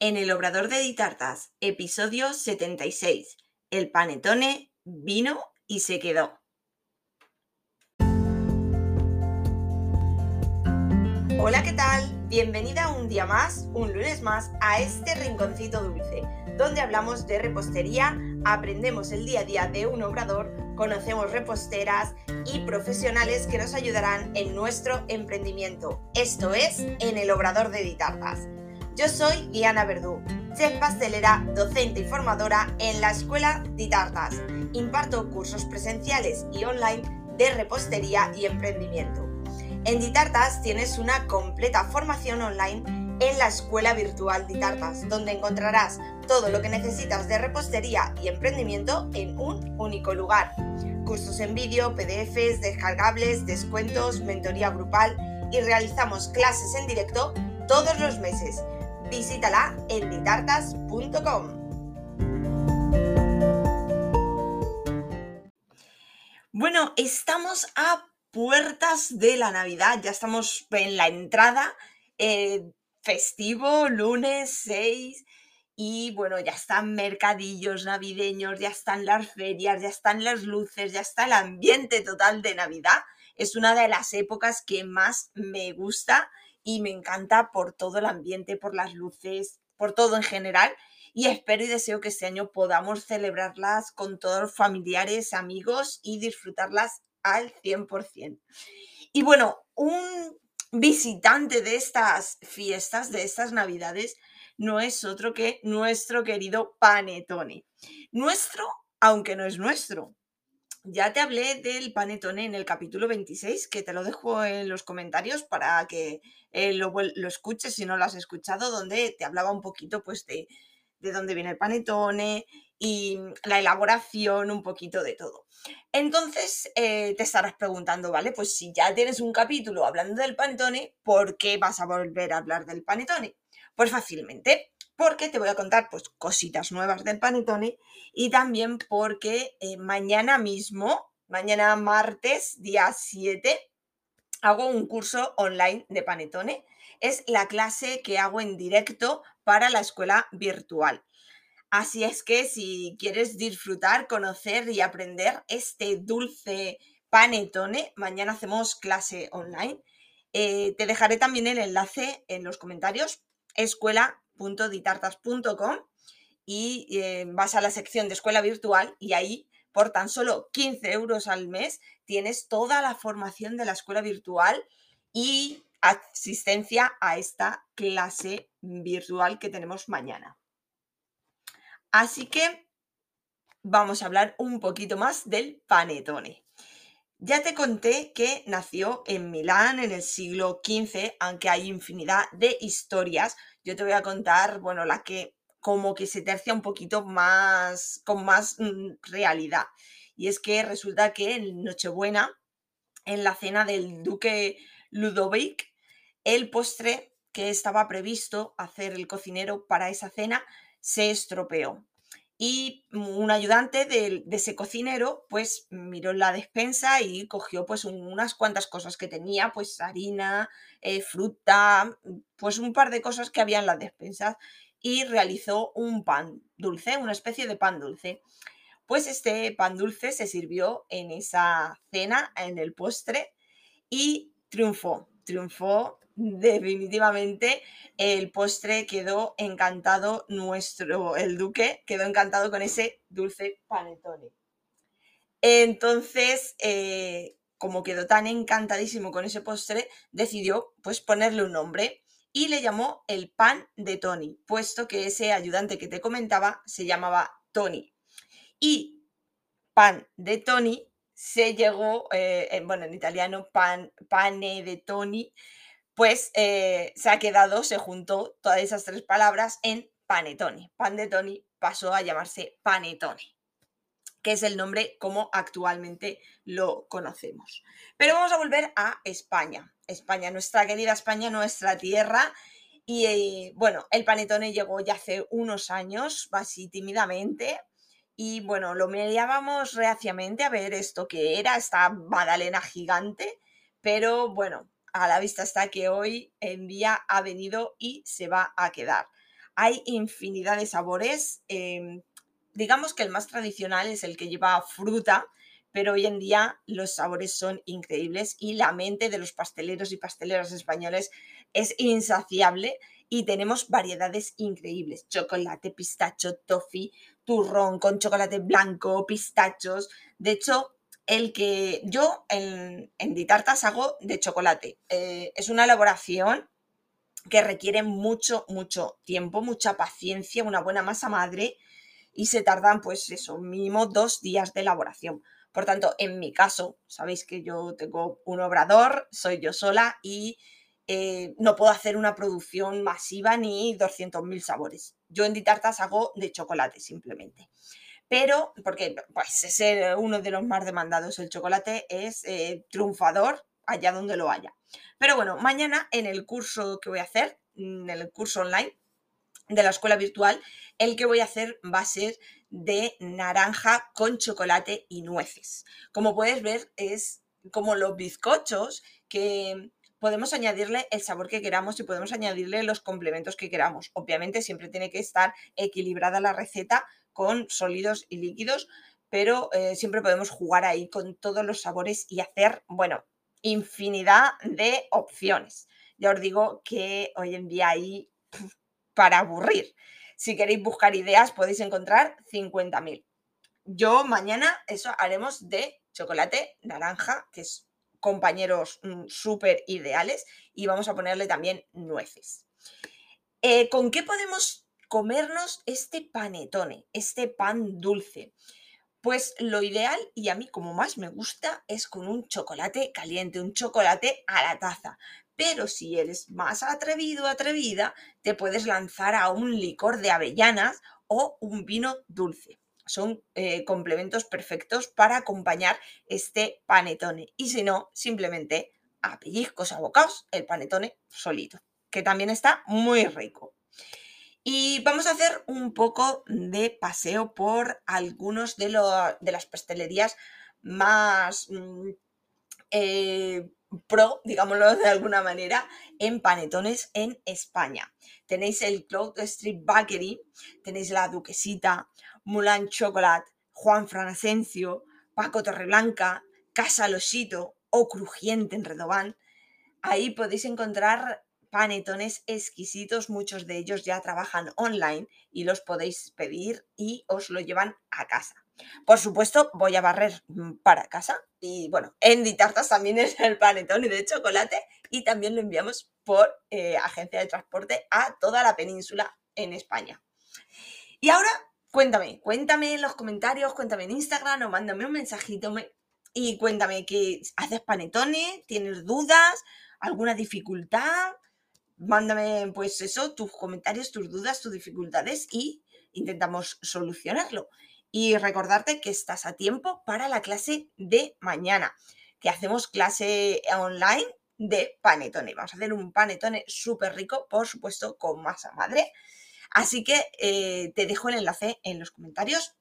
En el Obrador de Ditartas, episodio 76. El panetone vino y se quedó. Hola, ¿qué tal? Bienvenida un día más, un lunes más, a este rinconcito dulce, donde hablamos de repostería, aprendemos el día a día de un obrador, conocemos reposteras y profesionales que nos ayudarán en nuestro emprendimiento. Esto es En el Obrador de Ditartas. Yo soy Diana Verdú, chef pastelera, docente y formadora en la Escuela Ditartas. Imparto cursos presenciales y online de repostería y emprendimiento. En Ditartas tienes una completa formación online en la Escuela Virtual Ditartas, donde encontrarás todo lo que necesitas de repostería y emprendimiento en un único lugar. Cursos en vídeo, PDFs, descargables, descuentos, mentoría grupal y realizamos clases en directo todos los meses visítala en ditartas.com. Bueno, estamos a puertas de la Navidad, ya estamos en la entrada, eh, festivo, lunes 6, y bueno, ya están mercadillos navideños, ya están las ferias, ya están las luces, ya está el ambiente total de Navidad. Es una de las épocas que más me gusta y me encanta por todo el ambiente, por las luces, por todo en general. Y espero y deseo que este año podamos celebrarlas con todos los familiares, amigos y disfrutarlas al 100%. Y bueno, un visitante de estas fiestas, de estas navidades, no es otro que nuestro querido Panetone. Nuestro, aunque no es nuestro, ya te hablé del panetone en el capítulo 26, que te lo dejo en los comentarios para que eh, lo, escuches si no lo has escuchado, donde te hablaba un poquito pues de, de dónde viene el panetone y la elaboración, un poquito de todo. Entonces eh, te estarás preguntando, ¿vale? Pues si ya tienes un capítulo hablando del panetone, ¿por qué vas a volver a hablar del panetone? Pues fácilmente porque te voy a contar pues cositas nuevas del panetone y también porque eh, mañana mismo, mañana martes, día 7, hago un curso online de panetone. Es la clase que hago en directo para la escuela virtual. Así es que si quieres disfrutar, conocer y aprender este dulce panetone, mañana hacemos clase online. Eh, te dejaré también el enlace en los comentarios. Escuela ditartas.com y eh, vas a la sección de escuela virtual y ahí por tan solo 15 euros al mes tienes toda la formación de la escuela virtual y asistencia a esta clase virtual que tenemos mañana. Así que vamos a hablar un poquito más del panetone. Ya te conté que nació en Milán en el siglo XV, aunque hay infinidad de historias yo te voy a contar, bueno, la que como que se tercia un poquito más, con más mm, realidad. Y es que resulta que en Nochebuena, en la cena del duque Ludovic, el postre que estaba previsto hacer el cocinero para esa cena se estropeó. Y un ayudante de, ese cocinero, pues miró la despensa y cogió pues unas cuantas cosas que tenía, pues harina, eh, fruta, pues un par de cosas que había en las despensas y realizó un pan dulce, una especie de pan dulce. Pues este pan dulce se sirvió en esa cena, en el postre, y triunfó, triunfó definitivamente el postre quedó encantado, nuestro, el duque quedó encantado con ese dulce panetone. Entonces, eh, como quedó tan encantadísimo con ese postre, decidió pues ponerle un nombre y le llamó el pan de Tony, puesto que ese ayudante que te comentaba se llamaba Tony. Y pan de Tony se llegó, eh, bueno, en italiano pan, pane de Tony, pues eh, se ha quedado, se juntó todas esas tres palabras en panetone. Pan de Tony pasó a llamarse panetone, que es el nombre como actualmente lo conocemos. Pero vamos a volver a España. España, nuestra querida España, nuestra tierra. Y eh, bueno, el panetone llegó ya hace unos años, así tímidamente. Y bueno, lo mirábamos reaciamente a ver esto que era, esta magdalena gigante. Pero bueno, a la vista está que hoy en día ha venido y se va a quedar. Hay infinidad de sabores. em, digamos que el más tradicional es el que lleva fruta, pero hoy en día los sabores son increíbles y la mente de los pasteleros y pasteleras españoles es insaciable y tenemos variedades increíbles. Chocolate, pistacho, toffee, turrón con chocolate blanco, pistachos. De hecho, el que yo en, en Ditartas hago de chocolate. Eh, es una elaboración que requiere mucho, mucho tiempo, mucha paciencia, una buena masa madre y se tardan, pues eso, mínimo dos días de elaboración. Por tanto, en mi caso, sabéis que yo tengo un obrador, soy yo sola y eh, no puedo hacer una producción masiva ni 200.000 sabores. Yo en Ditartas hago de chocolate simplemente. Pero, porque pues, es uno de los más demandados, el chocolate es eh, triunfador allá donde lo haya. Pero bueno, mañana en el curso que voy a hacer, en el curso online de la escuela virtual, el que voy a hacer va a ser de naranja con chocolate y nueces. Como puedes ver, es como los bizcochos que podemos añadirle el sabor que queramos y podemos añadirle los complementos que queramos. Obviamente siempre tiene que estar equilibrada la receta con sólidos y líquidos, pero eh, siempre podemos jugar ahí con todos los sabores y hacer, bueno, infinidad de opciones. Ya os digo que hoy en día hay para aburrir. Si queréis buscar ideas, podéis encontrar 50.000. Yo mañana eso haremos de chocolate naranja, que es compañeros mm, súper ideales, y vamos a ponerle también nueces. Eh, ¿Con qué podemos comernos este panetone, este pan dulce? Pues lo ideal, y a mí como más me gusta, es con un chocolate caliente, un chocolate a la taza. Pero si eres más atrevido, atrevida, te puedes lanzar a un licor de avellanas o un vino dulce. Son eh, complementos perfectos para acompañar este panetone. Y si no, simplemente a pellizcos a el panetone solito, que también está muy rico. Y vamos a hacer un poco de paseo por algunos de, lo- de las pastelerías más mm, eh, pro, digámoslo de alguna manera, en panetones en España. Tenéis el Cloud Street Bakery, tenéis la Duquesita, Mulan Chocolate, Juan Fran Asencio, Paco Torreblanca, Casa Losito o Crujiente en Redobán. Ahí podéis encontrar panetones exquisitos, muchos de ellos ya trabajan online y los podéis pedir y os lo llevan a casa. Por supuesto, voy a barrer mm, para casa y bueno, en Ditartas también es el panetone de chocolate y también lo enviamos por eh, agencia de transporte a toda la península en España. Y ahora, cuéntame, cuéntame en los comentarios, cuéntame en Instagram o mándame un mensajito me- y cuéntame que haces panetones, tienes dudas, alguna dificultad. Mándame, pues eso, tus comentarios, tus dudas, tus dificultades y intentamos solucionarlo. Y recordarte que estás a tiempo para la clase de mañana, que hacemos clase online de panetone. Vamos a hacer un panetone súper rico, por supuesto, con masa madre. Así que eh, te dejo el enlace en los comentarios.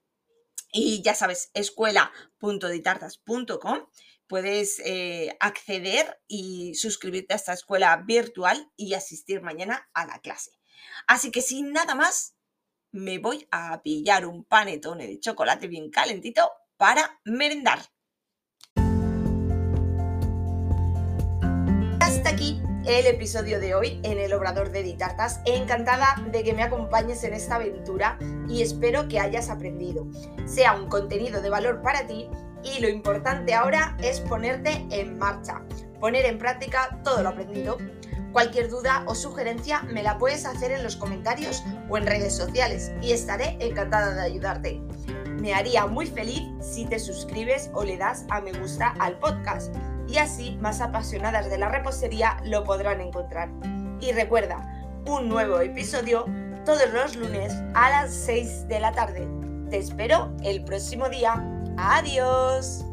Y ya sabes, escuela.ditartas.com. Puedes eh, acceder y suscribirte a esta escuela virtual y asistir mañana a la clase. Así que sin nada más, me voy a pillar un panetone de chocolate bien calentito para merendar. El episodio de hoy en el Obrador de Ditartas. Encantada de que me acompañes en esta aventura y espero que hayas aprendido. Sea un contenido de valor para ti y lo importante ahora es ponerte en marcha, poner en práctica todo lo aprendido. Cualquier duda o sugerencia me la puedes hacer en los comentarios o en redes sociales y estaré encantada de ayudarte. Me haría muy feliz si te suscribes o le das a me gusta al podcast y así más apasionadas de la repostería lo podrán encontrar. Y recuerda, un nuevo episodio todos los lunes a las 6 de la tarde. Te espero el próximo día. Adiós.